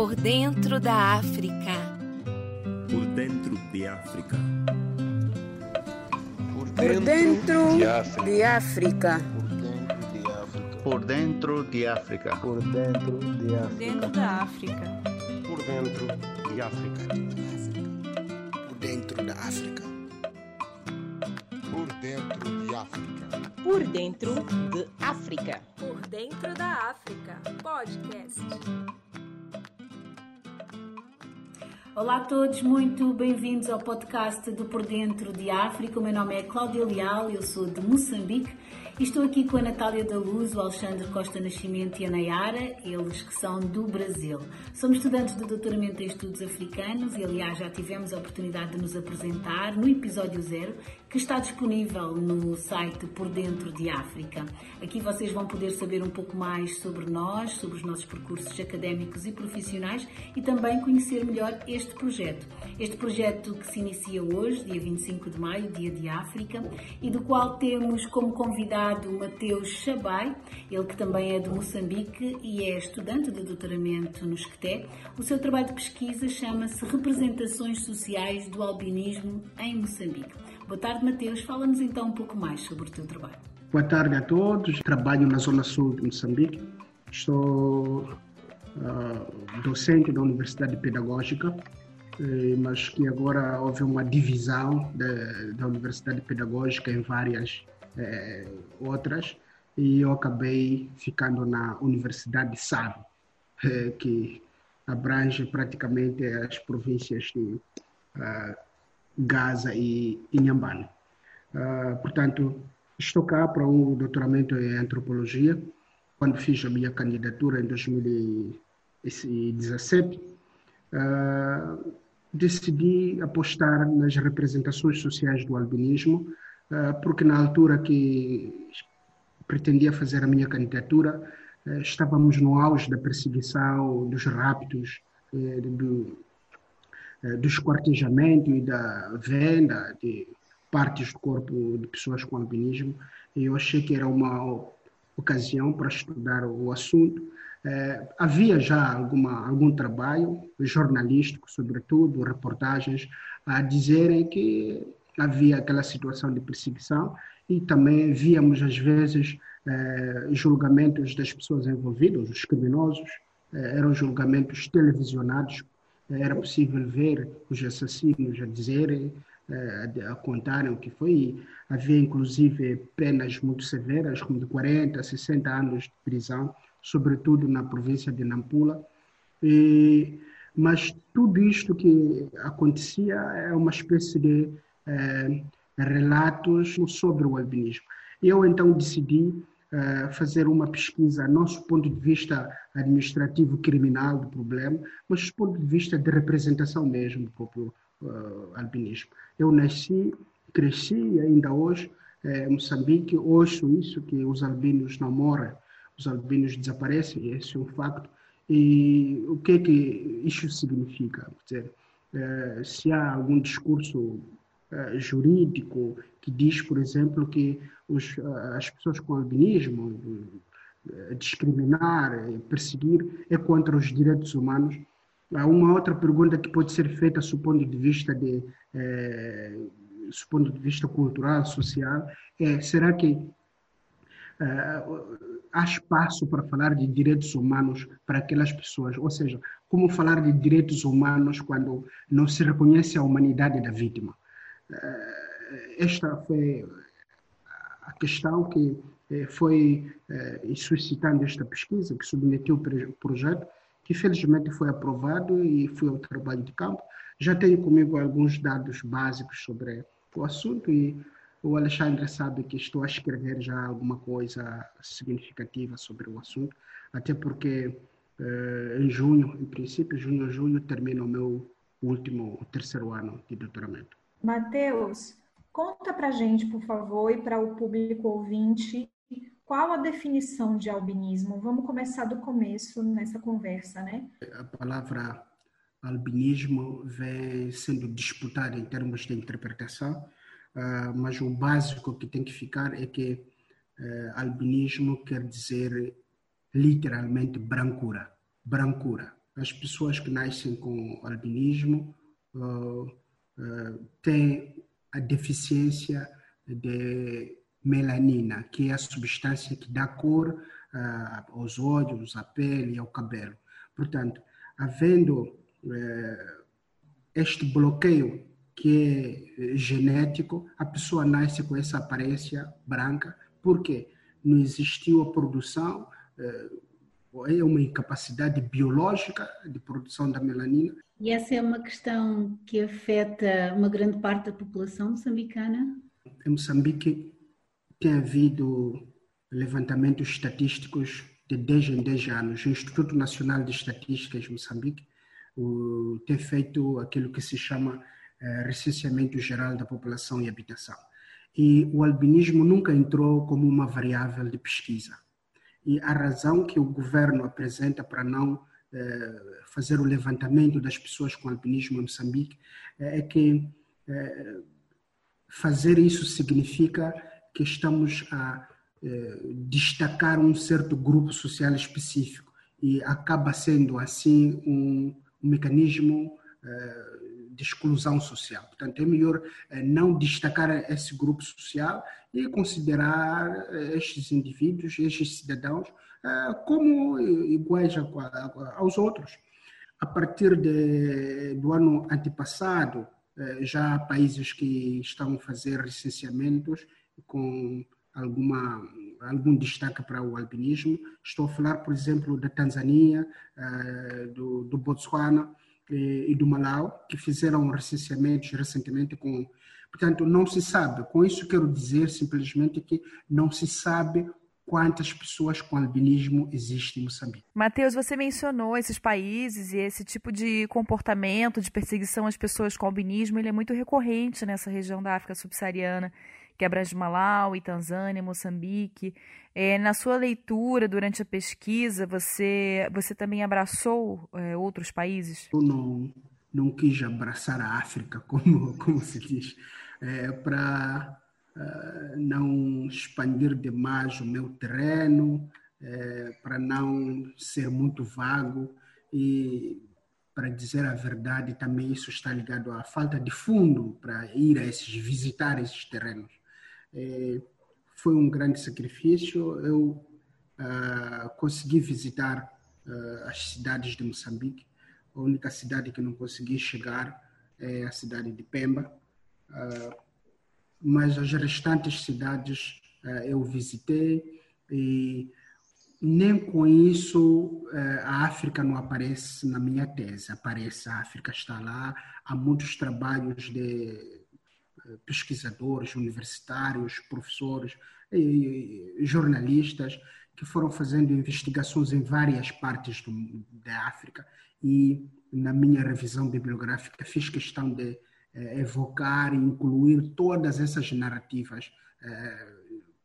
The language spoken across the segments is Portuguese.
Por dentro da África. Por dentro de África. Por dentro de África. Por dentro de África. Por dentro de África. Dentro da África. Por dentro de África. Por dentro da África. Por dentro de África. Por dentro de África. Por dentro da África. Podcast. Olá a todos, muito bem-vindos ao podcast do Por Dentro de África. O meu nome é Cláudia Leal, eu sou de Moçambique estou aqui com a Natália da Luz, o Alexandre Costa Nascimento e a Nayara, eles que são do Brasil. Somos estudantes de doutoramento em estudos africanos e, aliás, já tivemos a oportunidade de nos apresentar no episódio zero, que está disponível no site Por Dentro de África. Aqui vocês vão poder saber um pouco mais sobre nós, sobre os nossos percursos académicos e profissionais e também conhecer melhor este projeto. Este projeto que se inicia hoje, dia 25 de maio, Dia de África, e do qual temos como convidado Mateus Chabai, ele que também é de Moçambique e é estudante de doutoramento no SCTE. O seu trabalho de pesquisa chama-se Representações Sociais do Albinismo em Moçambique. Boa tarde, Mateus. Fala-nos então um pouco mais sobre o teu trabalho. Boa tarde a todos. Trabalho na Zona Sul de Moçambique. Estou uh, docente da Universidade Pedagógica, eh, mas que agora houve uma divisão da, da Universidade Pedagógica em várias eh, outras e eu acabei ficando na Universidade SAB, eh, que abrange praticamente as províncias de uh, Gaza e Inhambane. Uh, portanto, estou cá para um doutoramento em antropologia. Quando fiz a minha candidatura em 2017, uh, decidi apostar nas representações sociais do albinismo, porque na altura que pretendia fazer a minha candidatura, estávamos no auge da perseguição, dos raptos, do, do esquartejamento e da venda de partes do corpo de pessoas com albinismo. E eu achei que era uma ocasião para estudar o assunto. Havia já alguma, algum trabalho jornalístico, sobretudo, reportagens, a dizerem que havia aquela situação de perseguição e também víamos, às vezes, é, julgamentos das pessoas envolvidas, os criminosos, é, eram julgamentos televisionados era possível ver os assassinos a dizerem, a contarem o que foi. Havia inclusive penas muito severas, como de 40, 60 anos de prisão, sobretudo na província de Nampula. E, mas tudo isto que acontecia é uma espécie de relatos sobre o albinismo. Eu então decidi fazer uma pesquisa, do ponto de vista administrativo criminal do problema, mas do ponto de vista de representação mesmo do próprio uh, albinismo. Eu nasci, cresci ainda hoje em Moçambique ouço isso, que os albinos não os albinos desaparecem, esse é um facto. E o que é que isso significa? Quer dizer, se há algum discurso uh, jurídico que diz, por exemplo, que os, uh, as pessoas com albinismo uh, discriminar, perseguir é contra os direitos humanos. Há uma outra pergunta que pode ser feita do ponto de vista de eh, do ponto de vista cultural, social, é será que há espaço para falar de direitos humanos para aquelas pessoas, ou seja, como falar de direitos humanos quando não se reconhece a humanidade da vítima. Esta foi a questão que foi suscitando esta pesquisa, que submeteu o projeto, que felizmente foi aprovado e foi ao trabalho de campo. Já tenho comigo alguns dados básicos sobre o assunto e o Alexandre sabe que estou a escrever já alguma coisa significativa sobre o assunto, até porque em junho, em princípio, junho, julho, termina o meu último, o terceiro ano de doutoramento. Mateus, conta para gente, por favor, e para o público ouvinte, qual a definição de albinismo? Vamos começar do começo nessa conversa, né? A palavra albinismo vem sendo disputada em termos de interpretação, mas o básico que tem que ficar é que albinismo quer dizer literalmente brancura, brancura. as pessoas que nascem com albinismo uh, uh, têm a deficiência de melanina, que é a substância que dá cor uh, aos olhos, à pele e ao cabelo. Portanto, havendo este bloqueio que é genético, a pessoa nasce com essa aparência branca, porque não existiu a produção é uma incapacidade biológica de produção da melanina. E essa é uma questão que afeta uma grande parte da população moçambicana? Em Moçambique tem havido levantamentos estatísticos de 10 em 10 anos. O Instituto Nacional de Estatísticas de Moçambique tem feito aquilo que se chama eh, recenseamento geral da população e habitação. E o albinismo nunca entrou como uma variável de pesquisa e a razão que o governo apresenta para não eh, fazer o levantamento das pessoas com albinismo em Moçambique eh, é que eh, fazer isso significa que estamos a destacar um certo grupo social específico. E acaba sendo assim um, um mecanismo de exclusão social. Portanto, é melhor eh, não destacar esse grupo social e considerar eh, estes indivíduos, estes cidadãos, eh, como iguais aos outros. A partir de, do ano antepassado, já há países que estão a fazer licenciamentos com alguma, algum destaque para o albinismo. Estou a falar, por exemplo, da Tanzânia, do, do Botsuana, e do Malau, que fizeram recenseamentos recentemente com. Portanto, não se sabe. Com isso, quero dizer simplesmente que não se sabe quantas pessoas com albinismo existem em Moçambique. Matheus, você mencionou esses países e esse tipo de comportamento de perseguição às pessoas com albinismo, ele é muito recorrente nessa região da África subsaariana que abrange Malawi, Tanzânia, Moçambique. É, na sua leitura durante a pesquisa, você, você também abraçou é, outros países? Eu não, não quis abraçar a África, como, como se diz, é, para uh, não expandir demais o meu terreno, é, para não ser muito vago e para dizer a verdade, também isso está ligado à falta de fundo para ir a esses visitar esses terrenos. É, foi um grande sacrifício. Eu ah, consegui visitar ah, as cidades de Moçambique. A única cidade que não consegui chegar é a cidade de Pemba. Ah, mas as restantes cidades eu visitei e nem com isso a África não aparece na minha tese. Aparece, a África está lá, há muitos trabalhos de pesquisadores universitários, professores, jornalistas que foram fazendo investigações em várias partes do, da África e na minha revisão bibliográfica fiz questão de eh, evocar e incluir todas essas narrativas eh,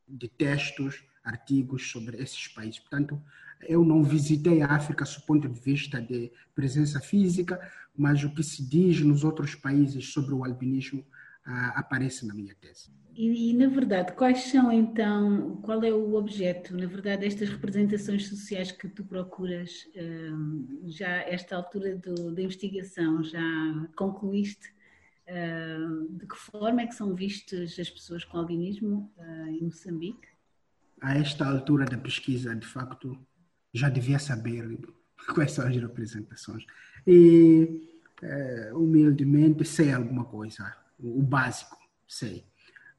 de textos, artigos sobre esses países. Portanto, eu não visitei a África do ponto de vista de presença física, mas o que se diz nos outros países sobre o albinismo aparece na minha tese. E, e, na verdade, quais são então, qual é o objeto, na verdade, destas representações sociais que tu procuras, hum, já a esta altura do, da investigação, já concluíste hum, de que forma é que são vistas as pessoas com albinismo hum, em Moçambique? A esta altura da pesquisa, de facto, já devia saber quais são as representações. E, humildemente, sei alguma coisa o básico, sei.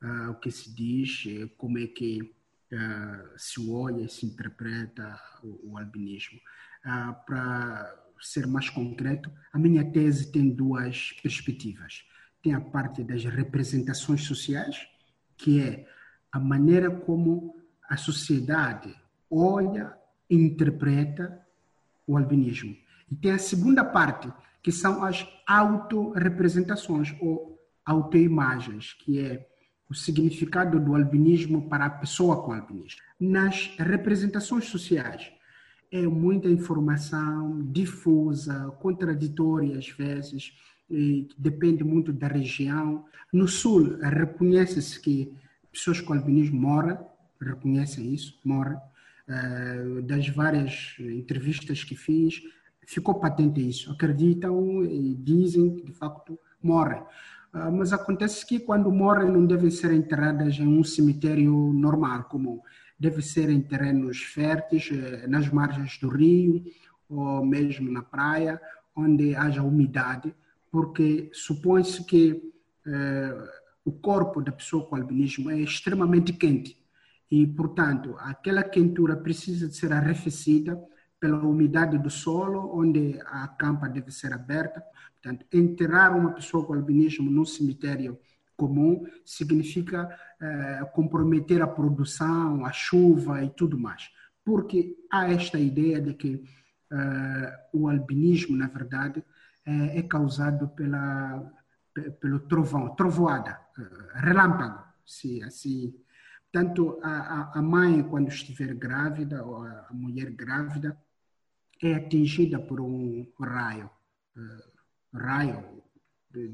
Uh, o que se diz, eh, como é que uh, se olha e se interpreta o, o albinismo. Uh, Para ser mais concreto, a minha tese tem duas perspectivas. Tem a parte das representações sociais, que é a maneira como a sociedade olha e interpreta o albinismo. E tem a segunda parte, que são as autorrepresentações ou autoimagens, que é o significado do albinismo para a pessoa com albinismo. Nas representações sociais, é muita informação difusa, contraditória às vezes, depende muito da região. No Sul, reconhece-se que pessoas com albinismo morrem, reconhecem isso, morrem. Eh, das várias entrevistas que fiz, ficou patente isso. Acreditam e dizem que de facto morrem. Uh, mas acontece que quando morrem não devem ser enterradas em um cemitério normal, comum. Deve ser em terrenos férteis, eh, nas margens do rio ou mesmo na praia, onde haja umidade, porque supõe-se que eh, o corpo da pessoa com albinismo é extremamente quente e, portanto, aquela quentura precisa de ser arrefecida pela umidade do solo, onde a campa deve ser aberta. Portanto, enterrar uma pessoa com albinismo num cemitério comum significa eh, comprometer a produção, a chuva e tudo mais. Porque há esta ideia de que eh, o albinismo, na verdade, é, é causado pela, pelo trovão, trovoada, eh, relâmpago, se assim. Tanto a, a mãe, quando estiver grávida, ou a mulher grávida, é atingida por um raio, uh, raio,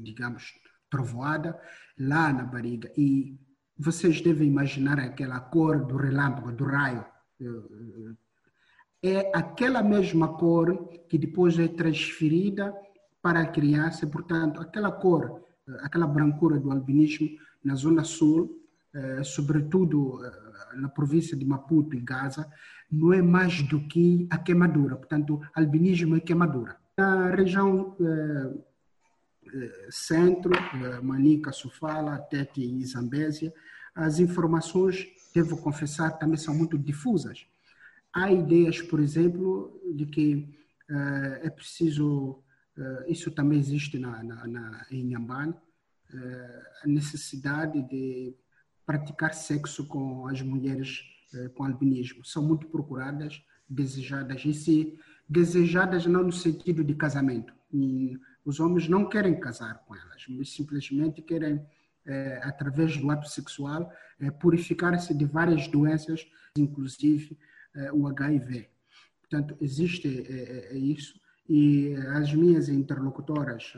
digamos, trovoada, lá na barriga. E vocês devem imaginar aquela cor do relâmpago, do raio. É aquela mesma cor que depois é transferida para a criança, portanto, aquela cor, aquela brancura do albinismo na zona sul, eh, sobretudo eh, na província de Maputo e Gaza, não é mais do que a queimadura, portanto, albinismo é queimadura. Na região eh, centro, Manica, Sofala, Tete e Zambésia, as informações, devo confessar, também são muito difusas. Há ideias, por exemplo, de que é preciso, isso também existe na, na, na em Nhambane, a necessidade de praticar sexo com as mulheres com albinismo. São muito procuradas, desejadas, e se desejadas não no sentido de casamento, os homens não querem casar com elas, mas simplesmente querem, é, através do ato sexual, é, purificar-se de várias doenças, inclusive o HIV. Portanto, existe isso e as minhas interlocutoras,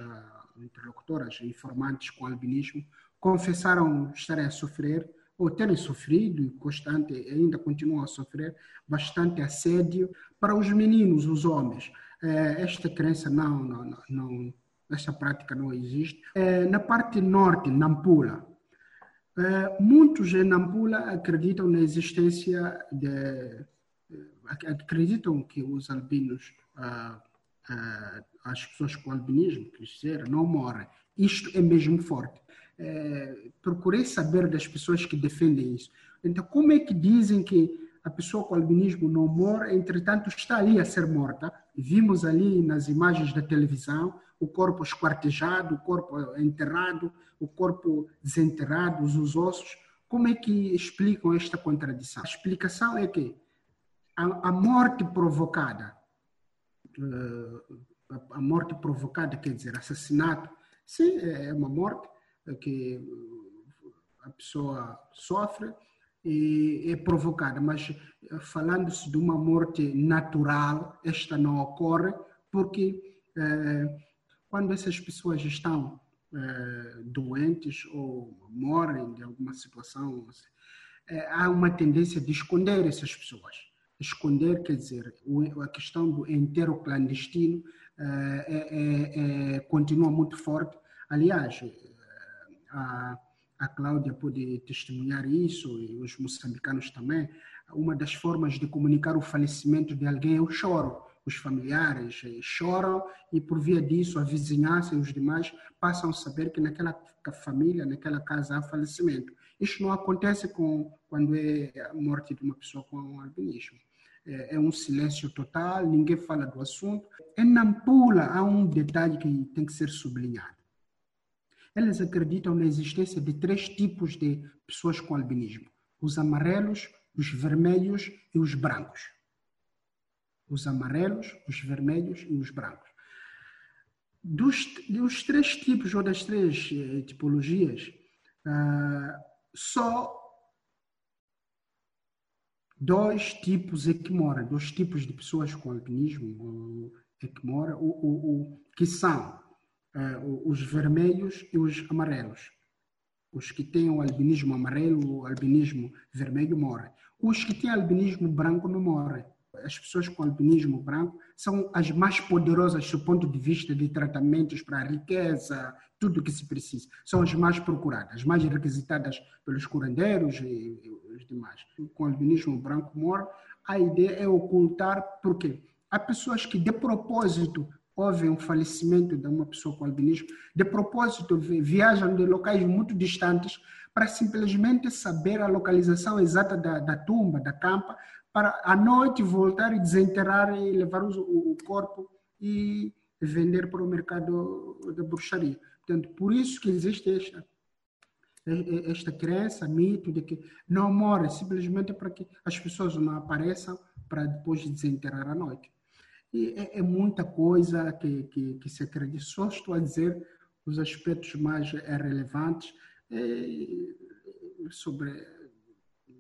interlocutoras informantes com albinismo, confessaram estarem a sofrer ou terem sofrido e constante ainda continuam a sofrer bastante assédio para os meninos, os homens. É, esta crença não, não, não, esta prática não existe. É, na parte norte, Nampula, é, muitos em Nampula acreditam na existência de acreditam que os albinos, as pessoas com albinismo, que não morrem. Isto é mesmo forte. Procurei saber das pessoas que defendem isso. Então, como é que dizem que a pessoa com albinismo não morre, entretanto está ali a ser morta. Vimos ali nas imagens da televisão o corpo esquartejado, o corpo enterrado, o corpo desenterrado, os ossos. Como é que explicam esta contradição? A explicação é que a, a morte provocada, eh, a morte provocada quer dizer assassinato, sim, é uma morte que a pessoa sofre, é provocada, mas eh, falando-se de uma morte natural, esta não ocorre, porque eh, quando essas pessoas estão eh, doentes ou morrem de alguma situação, há uma tendência de esconder essas pessoas. Esconder, quer dizer, a questão do enterro clandestino é, é, continua muito forte. Aliás, a a Cláudia pode testemunhar isso e os moçambicanos também. Uma das formas de comunicar o falecimento de alguém é o choro. Os familiares eh, choram e, por via disso, a vizinhança e os demais passam a saber que naquela família, naquela casa há falecimento. Isso não acontece com, quando é a morte de uma pessoa com albinismo. É, é um silêncio total, ninguém fala do assunto. Em Nampula há um detalhe que tem que ser sublinhado elas acreditam na existência de três tipos de pessoas com albinismo: os amarelos, os vermelhos e os brancos. Os amarelos, os vermelhos e os brancos. Dos, dos três tipos ou das três eh, tipologias, uh, só dois tipos é que moram, dois tipos de pessoas com albinismo é que moram, o, o, o, que são uh, os vermelhos e os amarelos. Os que têm o albinismo amarelo, o albinismo vermelho morrem. Os que têm albinismo branco não morrem. as pessoas com albinismo branco são as mais poderosas do ponto de vista de tratamentos para a riqueza, tudo o que se precisa. São as mais procuradas, mais requisitadas pelos curandeiros e, os demais. Com albinismo branco mor, a ideia é ocultar, porque há pessoas que de propósito houve um falecimento de uma pessoa com albinismo, de propósito viajam de locais muito distantes para simplesmente saber a localização exata da, da tumba, da campa, para à noite voltar e desenterrar e levar o, o corpo e vender para o mercado da bruxaria. Portanto, por isso que existe esta, esta crença, mito de que não morre, simplesmente para que as pessoas não apareçam para depois desenterrar à noite. E é, é muita coisa que, que, que, se acredita. Só estou a dizer os aspectos mais relevantes é, sobre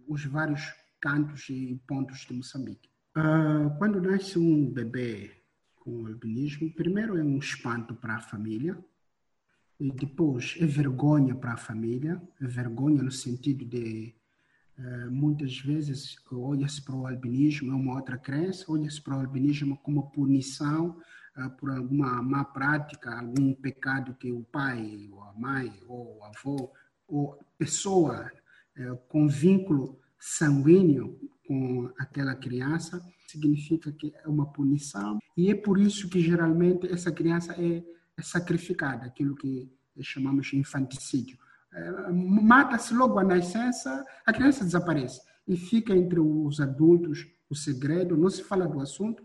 os vários cantos e pontos de Moçambique. Uh, quando nasce um bebê com albinismo, primeiro é um espanto para a família, e depois é vergonha para a família, é vergonha no sentido de uh, muitas vezes olha-se para o albinismo, é uma outra crença, olha-se para o albinismo como punição uh, por alguma má prática, algum pecado que o pai, ou a mãe, ou o avô, ou pessoa uh, com vínculo sanguíneo com aquela criança, significa que é uma punição, e é por isso que geralmente essa criança é, é sacrificada, aquilo que chamamos de infanticídio. É, mata-se logo a nascença, a criança desaparece e fica entre os adultos o segredo, não se fala do assunto.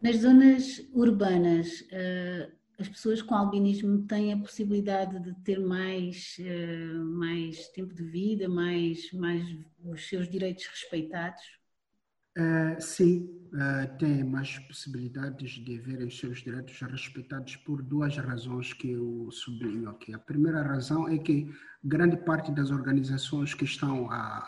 Nas zonas urbanas, uh as pessoas com albinismo têm a possibilidade de ter mais, uh, mais tempo de vida, mais, mais os seus direitos respeitados? Uh, sim, uh, têm mais possibilidades de verem seus direitos respeitados por duas razões que eu sublinho aqui. A primeira razão é que grande parte das organizações que estão a,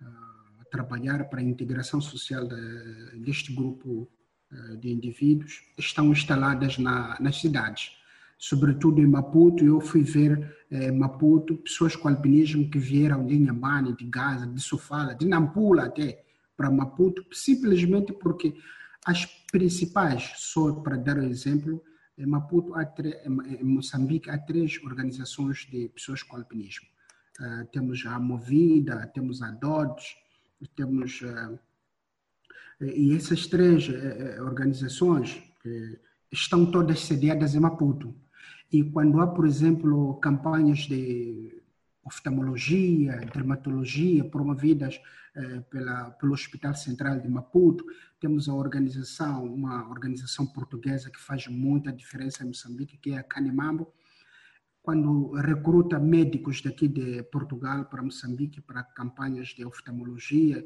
a trabalhar para a integração social de, deste grupo eh, de indivíduos estão instaladas na, nas cidades, sobretudo em Maputo. Eu fui ver eh, Maputo, pessoas com albinismo que vieram de Inhambane, de Gaza, de Sofala, de Nampula até, para Maputo, simplesmente porque as principais, só para dar um exemplo, em Maputo, há em Moçambique, há três organizações de pessoas com albinismo. Uh, temos a Movida, temos a DODS, temos uh, e essas três eh, organizações estão todas sediadas em Maputo. E quando há, por exemplo, campanhas de oftalmologia, dermatologia promovidas pela, pelo Hospital Central de Maputo, temos a organização, uma organização portuguesa que faz muita diferença em Moçambique, que é a Canimambo, quando recruta médicos daqui de Portugal para Moçambique para campanhas de oftalmologia,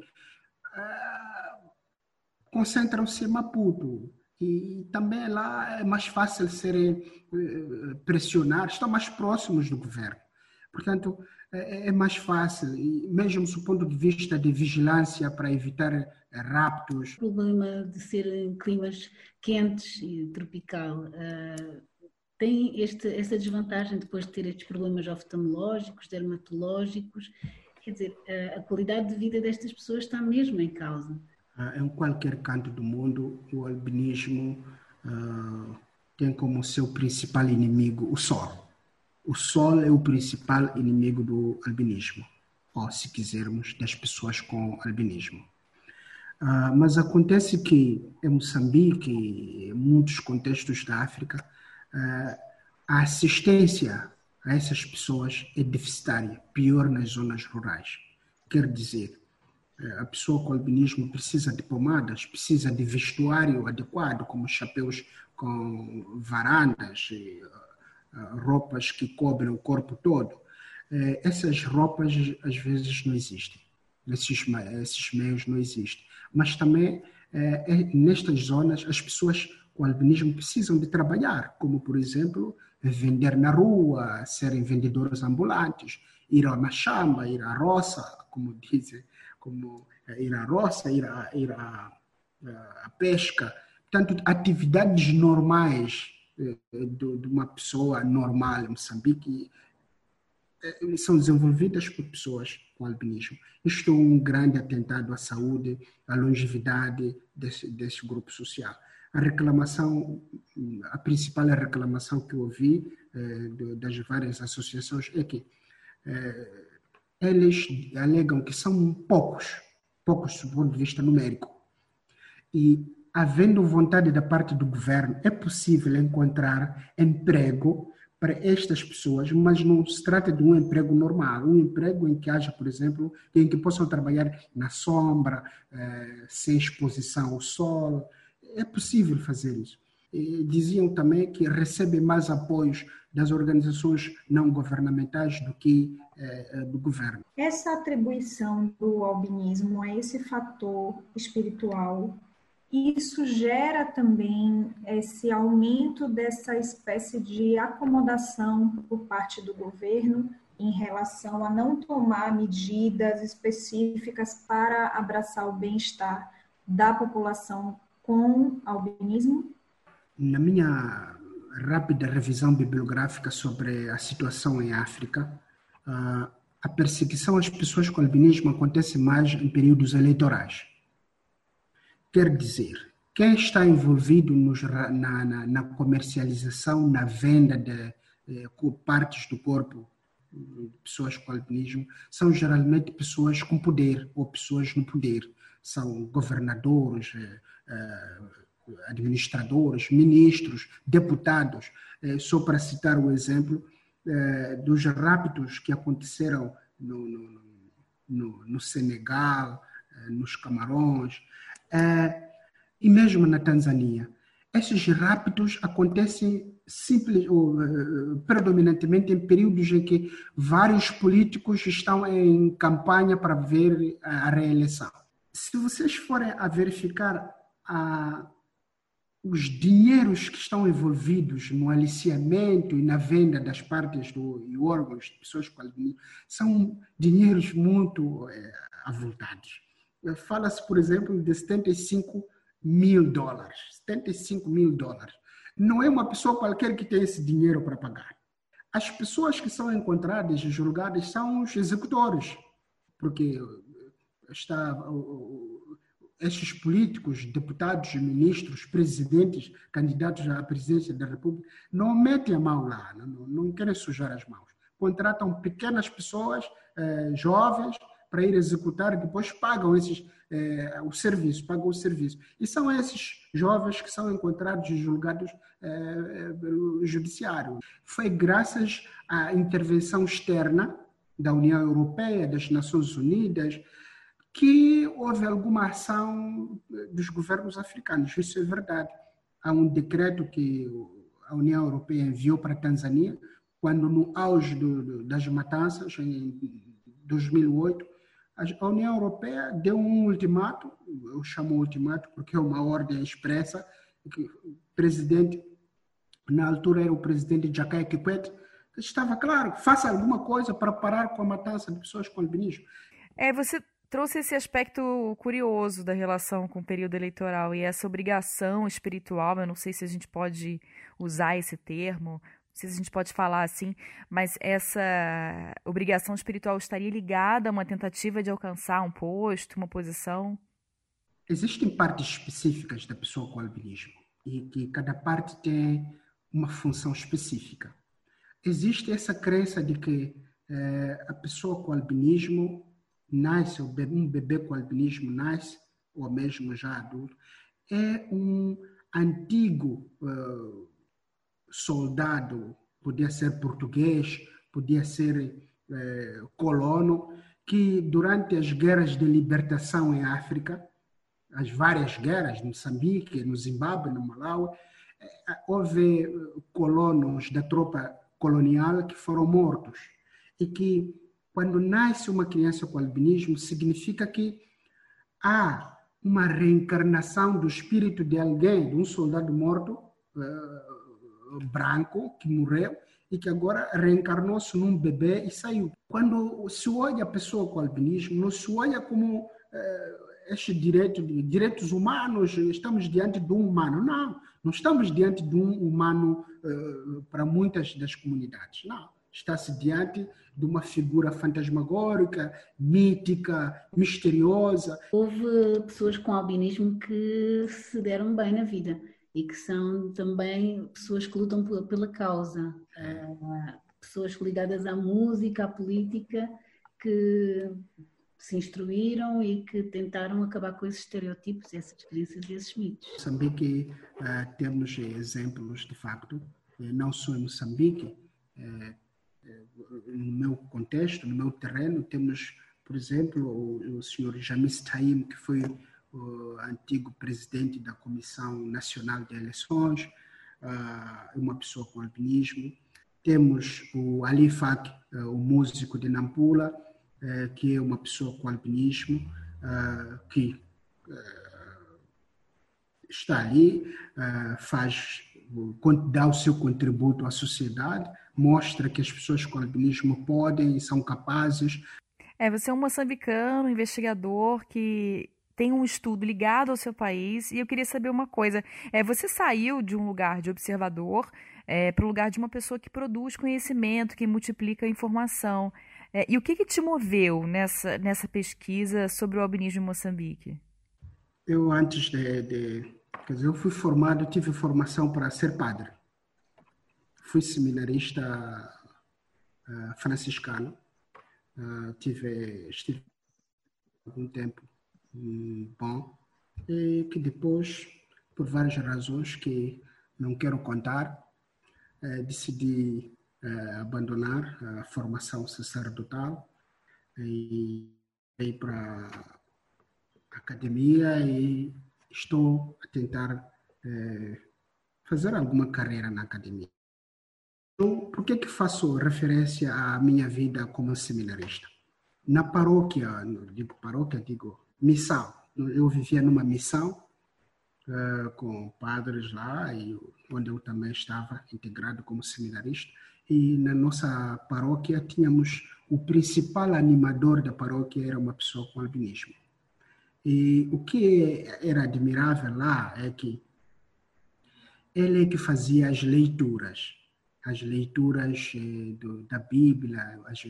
concentram-se em Maputo. E também lá é mais fácil serem eh, pressionados, estão mais próximos do governo. Portanto, é, é mais fácil, e mesmo do ponto de vista de vigilância para evitar eh, raptos. O problema de ser em climas quentes e tropical uh, tem este, essa desvantagem depois de ter estes problemas oftalmológicos, dermatológicos. Quer dizer, uh, a qualidade de vida destas pessoas está mesmo em causa. Ah, em qualquer canto do mundo, o albinismo uh, tem como seu principal inimigo o sol. O sol é o principal inimigo do albinismo, ou se quisermos, das pessoas com albinismo. Uh, mas acontece que em Moçambique em muitos contextos da África, uh, a assistência a essas pessoas é deficitária, pior nas zonas rurais. Quer dizer, a pessoa com albinismo precisa de pomadas, precisa de vestuário adequado, como chapéus com varandas, roupas que cobrem o corpo todo. Uh, essas roupas às vezes não existem, esses, esses meios não existem. Mas também uh, nestas zonas as pessoas com albinismo precisam de trabalhar, como por exemplo vender na rua, serem vendedores ambulantes, ir à machamba, ir à roça, como dizem como eh, ir à roça, ir à, ir à, à pesca. Portanto, atividades normais eh, de uma pessoa normal em Moçambique eh, são desenvolvidas por pessoas com albinismo. Isto é um grande atentado à saúde, à longevidade desse, desse grupo social. A reclamação, a principal reclamação que eu ouvi eh, das várias associações é que eh, eles alegam que são poucos, poucos do ponto de vista numérico. E, havendo vontade da parte do governo, é possível encontrar emprego para estas pessoas, mas não se trata de um emprego normal, um emprego em que haja, por exemplo, em que possam trabalhar na sombra, eh, sem exposição ao sol. É possível fazer isso. E diziam também que recebem mais apoios das organizações não governamentais do que eh, do governo. Essa atribuição do albinismo a esse fator espiritual isso gera também esse aumento dessa espécie de acomodação por parte do governo em relação a não tomar medidas específicas para abraçar o bem-estar da população com albinismo? Na minha rápida revisão bibliográfica sobre a situação em África, a perseguição às pessoas com albinismo acontece mais em períodos eleitorais Quer dizer, quem está envolvido nos, na, na, na, comercialização, na venda de eh, partes do corpo de pessoas com albinismo são geralmente pessoas com poder ou pessoas no poder. São governadores, eh, eh, administradores, ministros, deputados. Eh, só para citar o exemplo eh, dos raptos que aconteceram no, no, no, no Senegal, eh, nos Camarões, é, e mesmo na Tanzânia. Esses raptos acontecem simples, ou, uh, predominantemente em períodos em que vários políticos estão em campanha para ver a reeleição. Se vocês forem a verificar a, os dinheiros que estão envolvidos no aliciamento e na venda das partes do, e órgãos de pessoas com albinismo são dinheiros muito é, avultados. Fala-se, por exemplo, de 75 mil dólares. 75 mil dólares. Não é uma pessoa qualquer que tem esse dinheiro para pagar. As pessoas que são encontradas e julgadas são os executores, porque está estes políticos, deputados, ministros, presidentes, candidatos à presidência da República, não metem a mão lá, não, não querem sujar as mãos. Contratam pequenas pessoas, eh, jovens, para ir executar depois pagam esses, eh, o serviço, pagam o serviço. E são esses jovens que são encontrados e julgados eh, pelo judiciário. Foi graças à intervenção externa da União Europeia, das Nações Unidas, que houve alguma ação dos governos africanos. Isso é verdade. Há um decreto que a União Europeia enviou para a Tanzânia, quando no auge do, das matanças, em 2008, a União Europeia deu um ultimato, eu chamo ultimato porque é uma ordem expressa, que o presidente, na altura era o presidente Jakaya Kikwete, estava claro, faça alguma coisa para parar com a matança de pessoas com albinismo. É, você trouxe esse aspecto curioso da relação com o período eleitoral e essa obrigação espiritual, eu não sei se a gente pode usar esse termo, se a gente pode falar assim, mas essa obrigação espiritual estaria ligada a uma tentativa de alcançar um posto, uma posição? Existem partes específicas da pessoa com albinismo e que cada parte tem uma função específica. Existe essa crença de que eh, a pessoa com albinismo nasce, um bebê com albinismo nasce, ou mesmo já adulto, é um antigo uh, soldado, podia ser português, podia ser eh, colono, que durante as guerras de libertação em África, as várias guerras, no Moçambique, no Zimbábue, no Malawi, eh, houve colonos da tropa colonial que foram mortos. E que, quando nasce uma criança com albinismo, significa que há uma reencarnação do espírito de alguém, de um soldado morto, eh, branco que morreu e que agora reencarnou-se num bebê e saiu. Quando se olha a pessoa com albinismo, não se olha como eh, este direito, direitos humanos, estamos diante de um humano. Não, não estamos diante de um humano eh, para muitas das comunidades. Não, está-se diante de uma figura fantasmagórica, mítica, misteriosa. Houve pessoas com albinismo que se deram bem na vida e que são também pessoas que lutam pela causa, uh, pessoas ligadas à música, à política, que se instruíram e que tentaram acabar com esses estereótipos, essas crenças e esses mitos. Moçambique uh, temos exemplos de facto, eh, não só em Moçambique, no meu contexto, no meu terreno, temos, por exemplo, o, o senhor Jamis Taim, que foi antigo presidente da Comissão Nacional de Eleições, uh, uma pessoa com alpinismo. Temos o Ali Fak, uh, o músico de Nampula, uh, que é uma pessoa com alpinismo, que está ali, faz, dá o seu contributo à sociedade, mostra que as pessoas com albinismo podem e são capazes. É, você é um moçambicano, investigador que tem um estudo ligado ao seu país e eu queria saber uma coisa. É, você saiu de um lugar de observador é, para o lugar de uma pessoa que produz conhecimento, que multiplica informação. É, e o que, que te moveu nessa, nessa pesquisa sobre o albinismo em Moçambique? Eu, antes de, de. Quer dizer, eu fui formado, tive formação para ser padre fui seminarista uh, franciscano. Uh, tive, estive algum tempo um, bom e que depois, por várias razões que não quero contar, uh, decidi abandonar a formação sacerdotal e ir para a academia e estou a tentar fazer alguma carreira na academia. Eu, por que, que faço referência à minha vida como seminarista? Na paróquia, digo paróquia, digo missão. Eu vivia numa missão uh, com padres lá, e onde eu também estava integrado como seminarista. E na nossa paróquia tínhamos o principal animador da paróquia era uma pessoa com albinismo. E o que era admirável lá é que ele é que fazia as leituras as leituras eh, do, da Bíblia, as,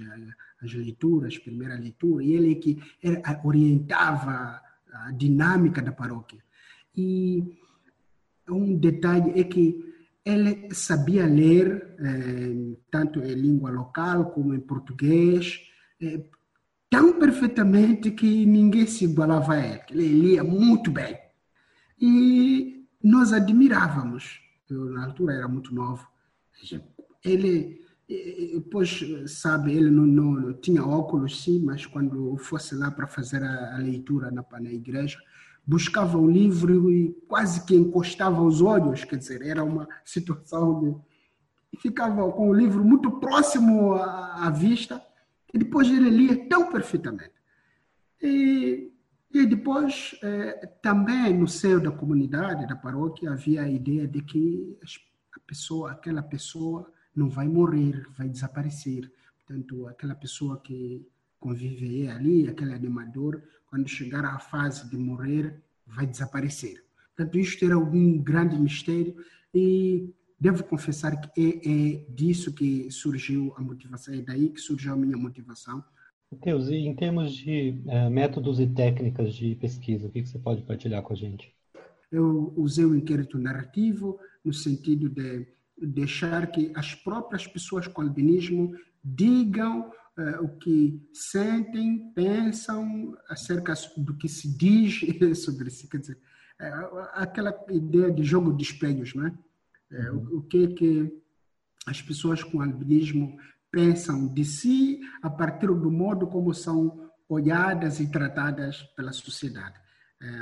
as leituras, primeira leitura, e ele que era, orientava a dinâmica da paróquia. E um detalhe é que ele sabia ler, eh, tanto em língua local como em português, eh, tão perfeitamente que ninguém se igualava a ele. Ele lia muito bem. E nós admirávamos. Eu, na altura, era muito novo ele, pois, sabe, ele não, não, tinha óculos, sim, mas quando fosse lá para fazer a, a leitura na, na igreja, buscava o livro e quase que encostava os olhos, quer dizer, era uma situação de. Ficava com o livro muito próximo à, à vista, e depois ele lia tão perfeitamente. E, e depois, eh, também no seio da comunidade, da paróquia, havia a ideia de que a pessoa, aquela pessoa não vai morrer, vai desaparecer. Portanto, aquela pessoa que convive ali, aquele animador, quando chegar à fase de morrer, vai desaparecer. Portanto, isto era um grande mistério e devo confessar que é, é disso que surgiu a motivação, é daí que surgiu a minha motivação. Matheus, e em termos de uh, métodos e técnicas de pesquisa, o que, que você pode partilhar com a gente? Eu usei o inquérito narrativo no sentido de deixar que as próprias pessoas com albinismo digam uh, o que sentem, pensam acerca do que se diz sobre si. Quer dizer, uh, aquela ideia de jogo de espelhos, é? Uh, o, o que que as pessoas com albinismo pensam de si a partir do modo como são olhadas e tratadas pela sociedade.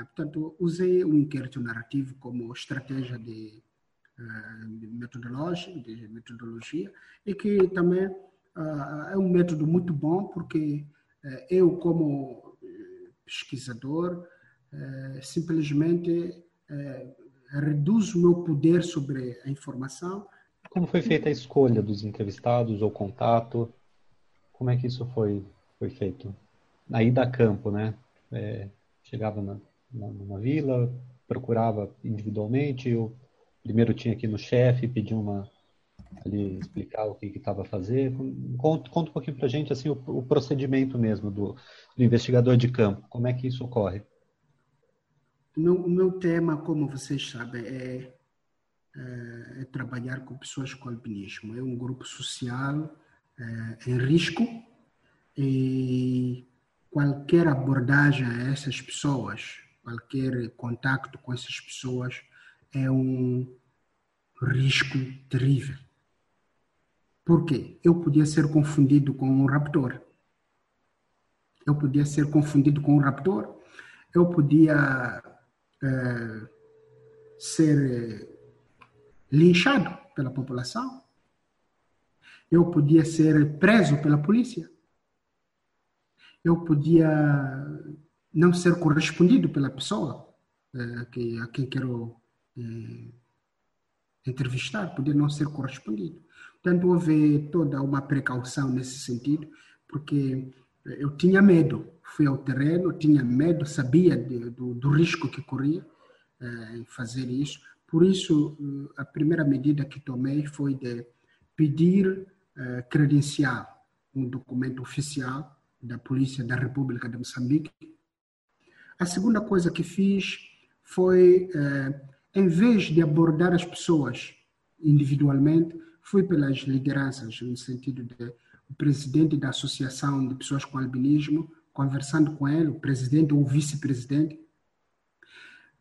Portanto, usei o inquérito narrativo como estratégia de eh, de metodologia, de metodologia e que também uh, é um método muito bom porque eu como pesquisador simplesmente reduzo o meu poder sobre a informação. Como foi feita a escolha dos entrevistados ou contato? Como é que isso foi foi feito? Na ida a campo, né? É, chegava na, na, numa vila, procurava individualmente ou Primeiro tinha aqui no chefe, pediu uma, ali explicar o que estava a fazer. Conta, conta um pouquinho para a gente assim, o, o procedimento mesmo do, do, investigador de campo. Como é que isso ocorre? Meu, o meu tema, como vocês sabem, é, é, é, trabalhar com pessoas com albinismo. É um grupo social é, em risco e qualquer abordagem a essas pessoas, qualquer contato com essas pessoas é um risco terrível. Por quê? Eu podia ser confundido com um raptor. Eu podia ser confundido com um raptor. Eu podia é, ser linchado pela população. Eu podia ser preso pela polícia. Eu podia não ser correspondido pela pessoa que, a quem quero é, entrevistar, podia não ser correspondido. Portanto, houve toda uma precaução nesse sentido, porque eu tinha medo. Fui ao terreno, tinha medo, sabia de, do, do, risco que corria é, em fazer isso. Por isso, a primeira medida que tomei foi de pedir eh, credencial, um documento oficial da Polícia da República de Moçambique. A segunda coisa que fiz foi, eh, em vez de abordar as pessoas individualmente, fui pelas lideranças, no sentido de o presidente da Associação de Pessoas com Albinismo, conversando com ele, o presidente ou vice-presidente,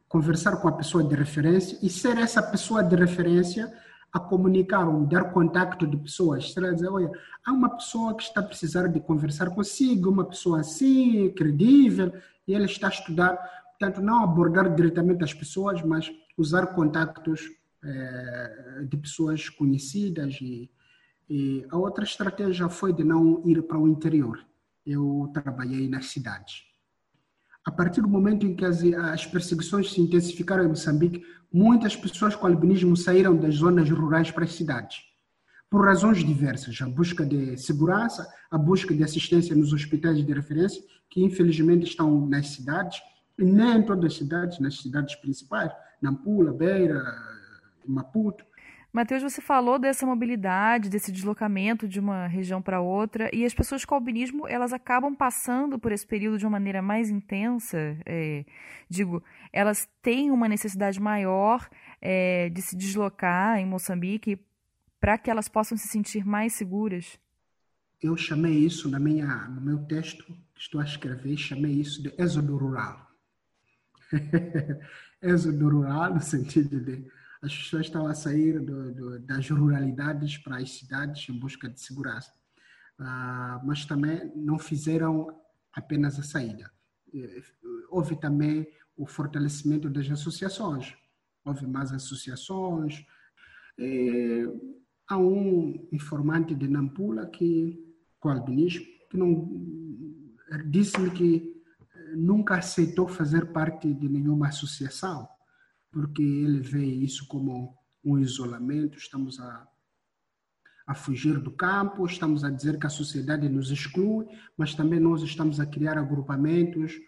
conversar com a pessoa de referência e ser essa pessoa de referência a comunicar ou dar contato de pessoas. Será dizer, olha, há uma pessoa que está a precisar de conversar consigo, uma pessoa assim, credível, e ele está a estudar. Portanto, não abordar diretamente as pessoas, mas usar contactos é, de pessoas conhecidas. E, e a outra estratégia foi de não ir para o interior. Eu trabalhei nas cidades. A partir do momento em que as, as perseguições se intensificaram em Moçambique, muitas pessoas com albinismo saíram das zonas rurais para as cidades. Por razões diversas, a busca de segurança, a busca de assistência nos hospitais de referência, que infelizmente estão nas cidades, e nem em todas as cidades, nas cidades principais, Nampula, Beira, Maputo, Matheus, você falou dessa mobilidade, desse deslocamento de uma região para outra, e as pessoas com albinismo, elas acabam passando por esse período de uma maneira mais intensa, é, digo, elas têm uma necessidade maior é, de se deslocar em Moçambique para que elas possam se sentir mais seguras? Eu chamei isso na minha, no meu texto que estou a escrever, chamei isso de êxodo rural. êxodo rural no sentido de as pessoas estão a sair do, do, das ruralidades para as cidades em busca de segurança. Uh, mas também não fizeram apenas a saída. Houve também o fortalecimento das associações. Houve mais associações. E há um informante de Nampula que, com albinismo, que não disse-me que nunca aceitou fazer parte de nenhuma associação porque ele vê isso como um isolamento, estamos a, a fugir do campo, estamos a dizer que a sociedade nos exclui, mas também nós estamos a criar agrupamentos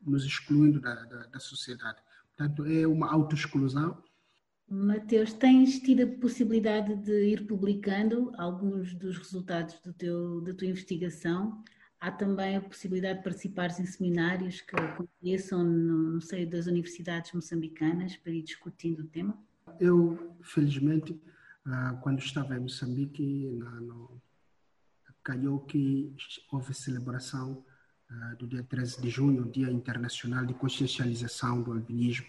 nos excluindo da, da, da sociedade. Portanto, é uma autoexclusão. Mateus, tens tido a possibilidade de ir publicando alguns dos resultados do teu, da tua investigação Há também a possibilidade de participares em seminários que aconteçam no seio das universidades moçambicanas para ir discutindo o tema? Eu, felizmente, ah, quando estava em Moçambique, no, calhou que houve celebração ah, do dia 13 de junho, Dia Internacional de Consciencialização do Albinismo.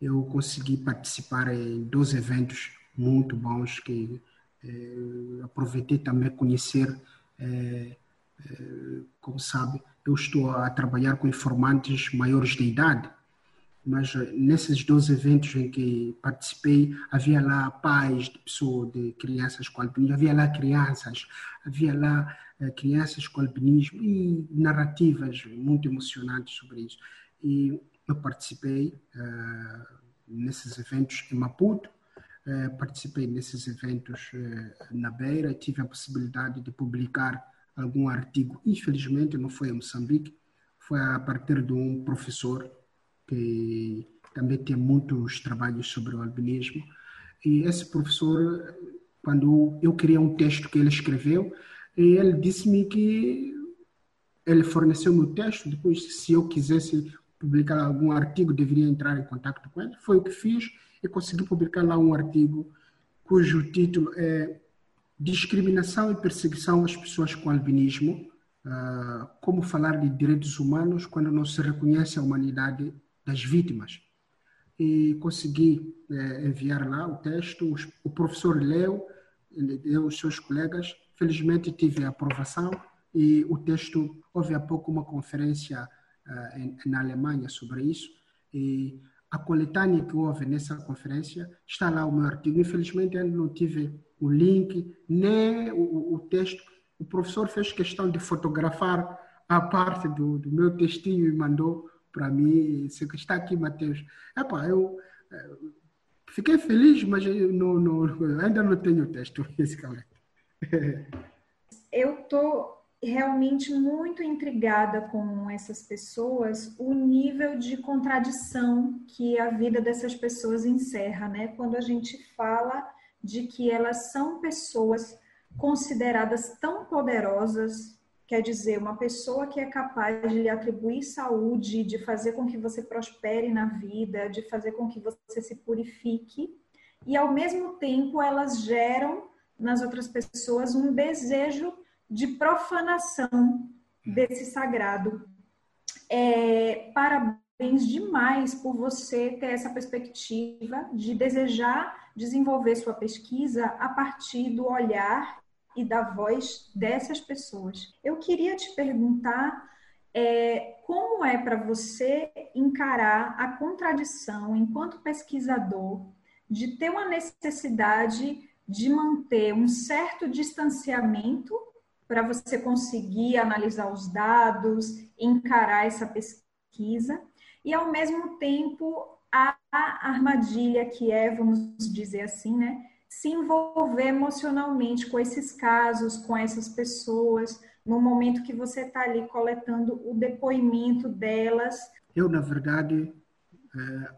Eu consegui participar em dois eventos muito bons que eh, aproveitei também conhecer eh, como sabe, eu estou a trabalhar com informantes maiores de idade, mas eh, nesses dois eventos em que participei, havia lá pais de pessoas, de crianças com albinismo, havia lá crianças, havia lá eh, crianças com albinismo e narrativas muito emocionantes sobre isso. E eu participei uh, nesses eventos em Maputo, participei nesses eventos na Beira, tive a possibilidade de publicar algum artigo. Infelizmente não foi em Moçambique, foi a partir de um professor que também tem muitos trabalhos sobre o albinismo. E esse professor, quando eu queria um texto que ele escreveu, ele disse-me que ele forneceu meu texto, depois se eu quisesse publicar algum artigo, deveria entrar em contato com ele. Foi o que fiz e consegui publicar lá um artigo cujo título é Discriminação e Perseguição às Pessoas com Albinismo, uh, como falar de direitos humanos quando não se reconhece a humanidade das vítimas. E consegui é, enviar lá o texto, o professor leu, deu os seus colegas, felizmente tive a aprovação e o texto, houve há pouco uma conferência uh, na Alemanha sobre isso, e a coletânea que houve nessa conferência, está lá o meu artigo. Infelizmente, eu não tive o link, nem o, o texto. O professor fez questão de fotografar a parte do, do meu textinho e mandou para mim. Está aqui, Mateus. Epá, eu eh, fiquei feliz, mas não, não, ainda não tenho o texto, basicamente. Eu estou realmente muito intrigada com essas pessoas, o nível de contradição que a vida dessas pessoas encerra, né? Quando a gente fala de que elas são pessoas consideradas tão poderosas, quer dizer, uma pessoa que é capaz de lhe atribuir saúde, de fazer com que você prospere na vida, de fazer com que você se purifique, e ao mesmo tempo elas geram nas outras pessoas um desejo de profanação desse sagrado. É, parabéns demais por você ter essa perspectiva de desejar desenvolver sua pesquisa a partir do olhar e da voz dessas pessoas. Eu queria te perguntar é, como é para você encarar a contradição, enquanto pesquisador, de ter uma necessidade de manter um certo distanciamento para você conseguir analisar os dados, encarar essa pesquisa, e ao mesmo tempo a armadilha que é, vamos dizer assim, né, se envolver emocionalmente com esses casos, com essas pessoas, no momento que você está ali coletando o depoimento delas. Eu, na verdade, é,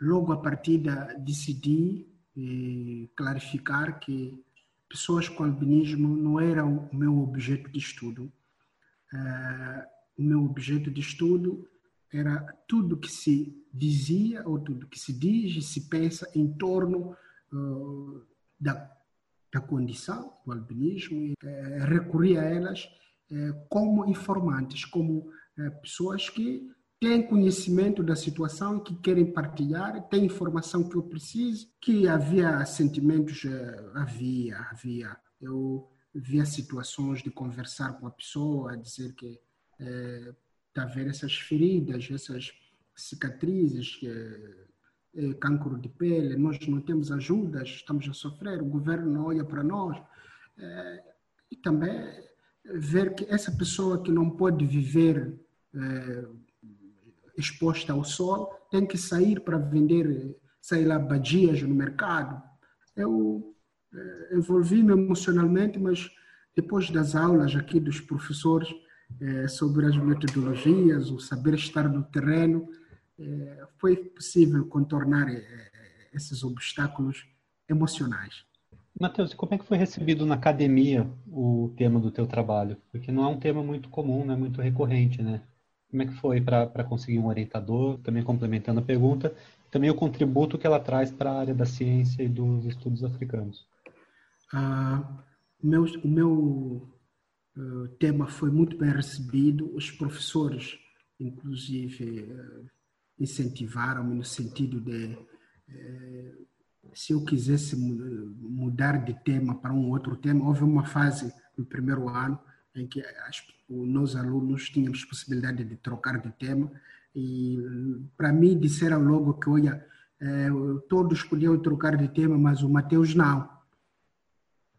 logo a partida decidi é, clarificar que pessoas com albinismo não era o meu objeto de estudo. Uh, o meu objeto de estudo era tudo que se dizia ou tudo que se diz e se pensa em torno uh, da, da condição do albinismo e uh, recorrer a elas como informantes, como pessoas que têm conhecimento da situação, que querem partilhar, têm informação que eu preciso, que havia sentimentos, eh, havia, havia. Eu via situações de conversar com a pessoa, dizer que é, a ver essas feridas, essas cicatrizes, é, cancro de pele, nós não temos ajudas, estamos a sofrer, o governo não olha para nós. É, e também ver que essa pessoa que não pode viver é, exposta ao sol, tem que sair para vender, sei lá, badias no mercado. Eu eh, envolvi-me emocionalmente, mas depois das aulas aqui dos professores eh, sobre as metodologias, o saber estar no terreno, eh, foi possível contornar esses obstáculos emocionais. Matheus, como é que foi recebido na academia o tema do teu trabalho? Porque não é um tema muito comum, não é muito recorrente, né? Como é que foi para conseguir um orientador? Também complementando a pergunta, também o contributo que ela traz para a área da ciência e dos estudos africanos. Ah, meu, o meu uh, tema foi muito bem recebido. Os professores, inclusive, uh, incentivaram-me no sentido de uh, se eu quisesse mudar de tema para um outro tema. Houve uma fase no primeiro ano em que as, nós alunos tínhamos possibilidade de trocar de tema e para mim disseram logo que olha eh, todos podiam trocar de tema mas o Mateus não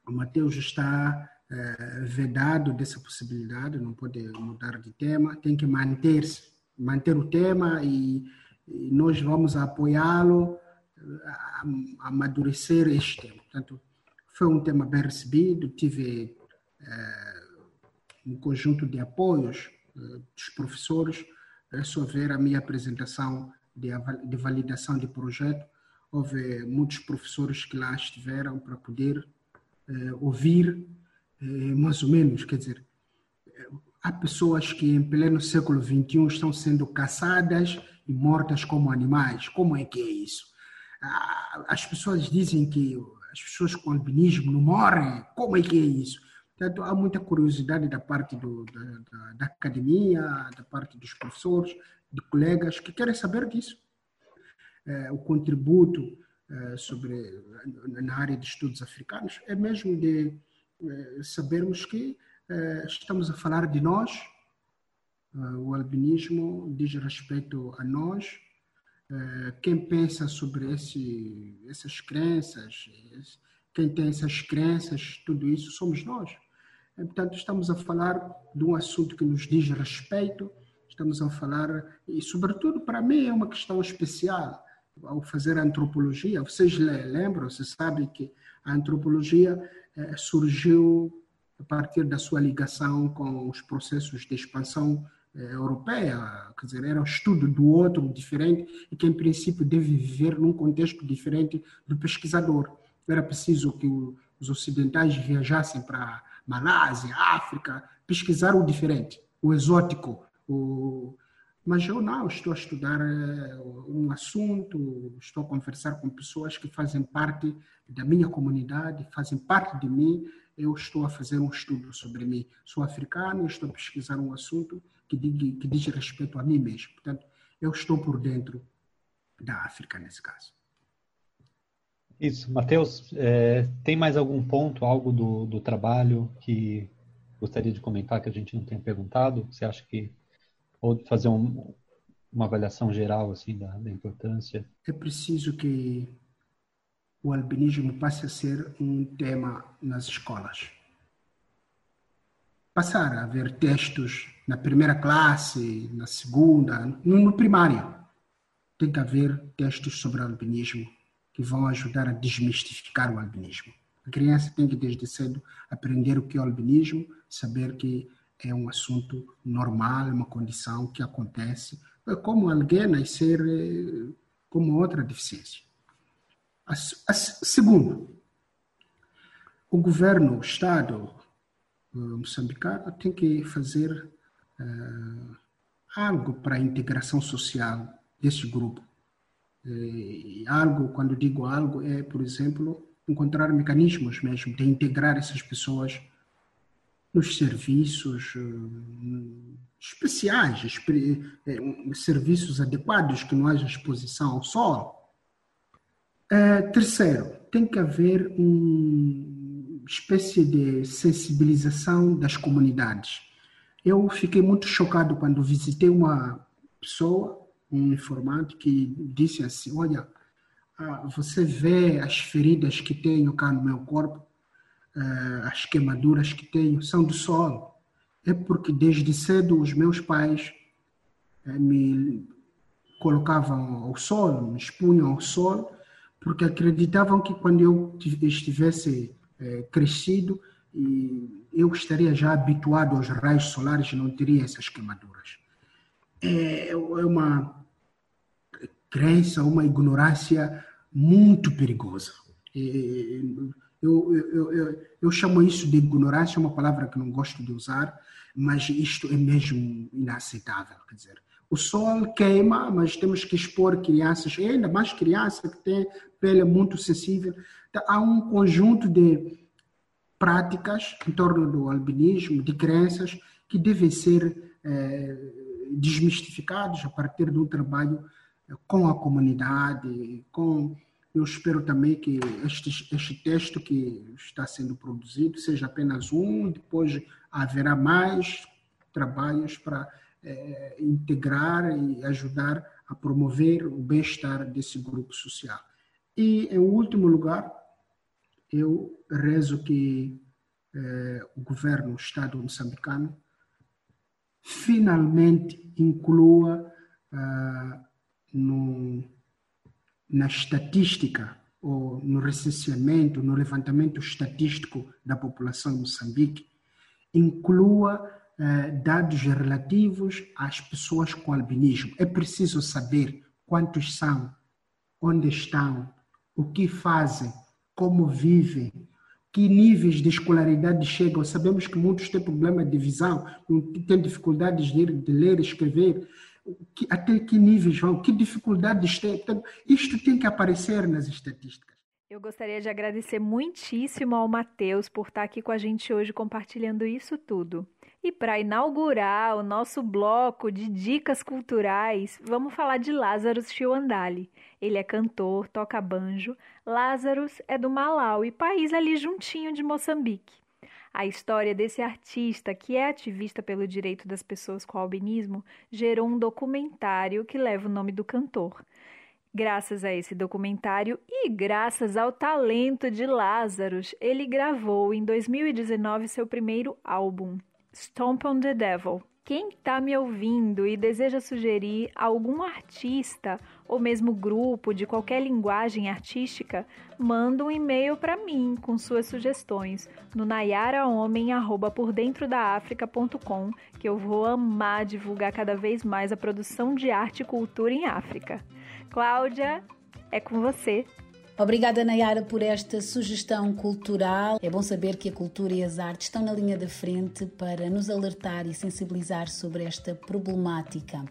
o Mateus está eh, vedado dessa possibilidade não pode mudar de tema tem que manter-se manter o tema e, e nós vamos apoiá-lo a, a amadurecer este tema portanto foi um tema bem recebido tive eh, um conjunto de apoios uh, dos professores. É só ver a minha apresentação de, de validação de projeto, houve muitos professores que lá estiveram para poder eh, ouvir eh, mais ou menos, quer dizer, há pessoas que em pleno século XXI estão sendo caçadas e mortas como animais. Como é que é isso? Ah, as pessoas dizem que as pessoas com albinismo não morrem. Como é que é isso? Portanto, há muita curiosidade da parte do, da, da, academia, da parte dos professores, de colegas que querem saber disso. É, o contributo sobre na área de estudos africanos é mesmo de sabermos que é, estamos a falar de nós. É, o albinismo diz respeito a nós. Quem pensa sobre esse, essas crenças, quem tem essas crenças, tudo isso somos nós. Portanto, estamos a falar de um assunto que nos diz respeito, estamos a falar, e sobretudo para mim é uma questão especial, ao fazer antropologia, vocês lembram, vocês sabem que a antropologia surgiu a partir da sua ligação com os processos de expansão eh, europeia, quer dizer, era o estudo do outro diferente e que, em princípio, deve viver num contexto diferente do pesquisador. Era preciso que os ocidentais viajassem para Malásia, África, pesquisar o diferente, o exótico. O... Mas eu não, estou a estudar eh, um assunto, estou a conversar com pessoas que fazem parte da minha comunidade, fazem parte de mim eu estou a fazer um estudo sobre mim. Sou africano, estou a pesquisar um assunto que diz, que diz respeito a mim mesmo. Portanto, eu estou por dentro da África nesse caso. Isso. Matheus, é, tem mais algum ponto, algo do, do trabalho que gostaria de comentar que a gente não tenha perguntado? Você acha que ou fazer um, uma avaliação geral assim da, da importância? É preciso que o albinismo passe a ser um tema nas escolas. Passar a haver textos na primeira classe, na segunda, no primário. Tem que haver textos sobre albinismo que vão ajudar a desmistificar o albinismo. A criança tem que, desde cedo, aprender o que é o albinismo, saber que é um assunto normal, é uma condição que acontece, é como alguém nascer eh, como outra deficiência. Segundo, o governo, o Estado moçambicano tem que fazer uh, algo para a integração social desse grupo. E algo, quando digo algo, é, por exemplo, encontrar mecanismos mesmo de integrar essas pessoas nos serviços uh, especiais, uh, serviços adequados, que não haja exposição ao sol, Uh, terceiro, tem que haver uma espécie de sensibilização das comunidades. Eu fiquei muito chocado quando visitei uma pessoa, um informante, que disse assim: Olha, uh, você vê as feridas que tenho cá no meu corpo, as queimaduras que tenho, são do sol. É porque desde cedo os meus pais eh, me colocavam ao sol, me expunham ao sol porque acreditavam que quando eu estivesse é, crescido, eu estaria já habituado aos raios solares e não teria essas queimaduras. É, é uma crença, uma ignorância muito perigosa. Eu, eu, eu, eu, chamo isso de ignorância, é uma palavra que não gosto de usar, mas isto é mesmo inaceitável. Quer dizer, o sol queima, mas temos que expor crianças, ainda mais crianças que têm pele muito sensível. Então, há um conjunto de práticas em torno do albinismo, de crenças, que devem ser é, desmistificados a partir de um trabalho eh, com a comunidade, com eu espero também que este, este texto que está sendo produzido seja apenas um, depois haverá mais trabalhos para é, integrar e ajudar a promover o bem-estar desse grupo social. E, em último lugar, eu rezo que é, o governo, o Estado moçambicano, finalmente inclua ah, no, na estatística ou no recenseamento, no levantamento estatístico da população de Moçambique, inclua eh, dados relativos às pessoas com albinismo. É preciso saber quantos são, onde estão, o que fazem, como vivem, que níveis de escolaridade chegam. Sabemos que muitos têm problema de visão, têm dificuldades de, de ler escrever. Que, até que níveis vão, que dificuldades têm. Portanto, isto tem que aparecer nas estatísticas. Eu gostaria de agradecer muitíssimo ao Matheus por estar aqui com a gente hoje compartilhando isso tudo. E para inaugurar o nosso bloco de dicas culturais, vamos falar de Lazarus Chiwandali. Ele é cantor, toca banjo. Lazarus é do Malawi, país ali juntinho de Moçambique. A história desse artista, que é ativista pelo direito das pessoas com albinismo, gerou um documentário que leva o nome do cantor. Graças a esse documentário e graças ao talento de Lazarus, ele gravou em 2019 seu primeiro álbum, Stomp on the Devil. Quem está me ouvindo e deseja sugerir algum artista ou mesmo grupo de qualquer linguagem artística, manda um e-mail para mim com suas sugestões no nayaraHomem@pordentrodafrica.com, que eu vou amar divulgar cada vez mais a produção de arte e cultura em África. Cláudia, é com você. Obrigada, Nayara, por esta sugestão cultural. É bom saber que a cultura e as artes estão na linha da frente para nos alertar e sensibilizar sobre esta problemática.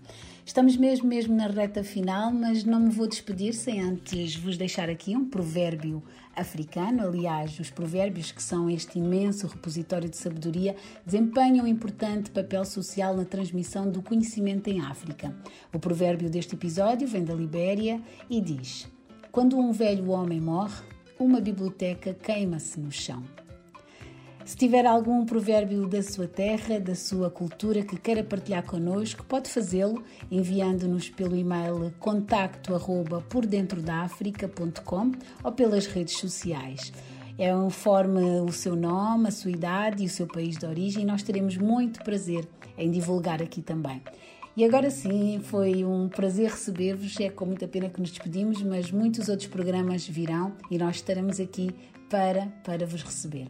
Estamos mesmo, mesmo na reta final, mas não me vou despedir sem antes vos deixar aqui um provérbio africano. Aliás, os provérbios, que são este imenso repositório de sabedoria, desempenham um importante papel social na transmissão do conhecimento em África. O provérbio deste episódio vem da Libéria e diz. Quando um velho homem morre, uma biblioteca queima-se no chão. Se tiver algum provérbio da sua terra, da sua cultura que queira partilhar connosco, pode fazê-lo enviando-nos pelo e-mail contacto arroba pordentrodafrica.com ou pelas redes sociais. É um forme o seu nome, a sua idade e o seu país de origem nós teremos muito prazer em divulgar aqui também. E agora sim, foi um prazer receber-vos. É com muita pena que nos despedimos, mas muitos outros programas virão e nós estaremos aqui para, para vos receber.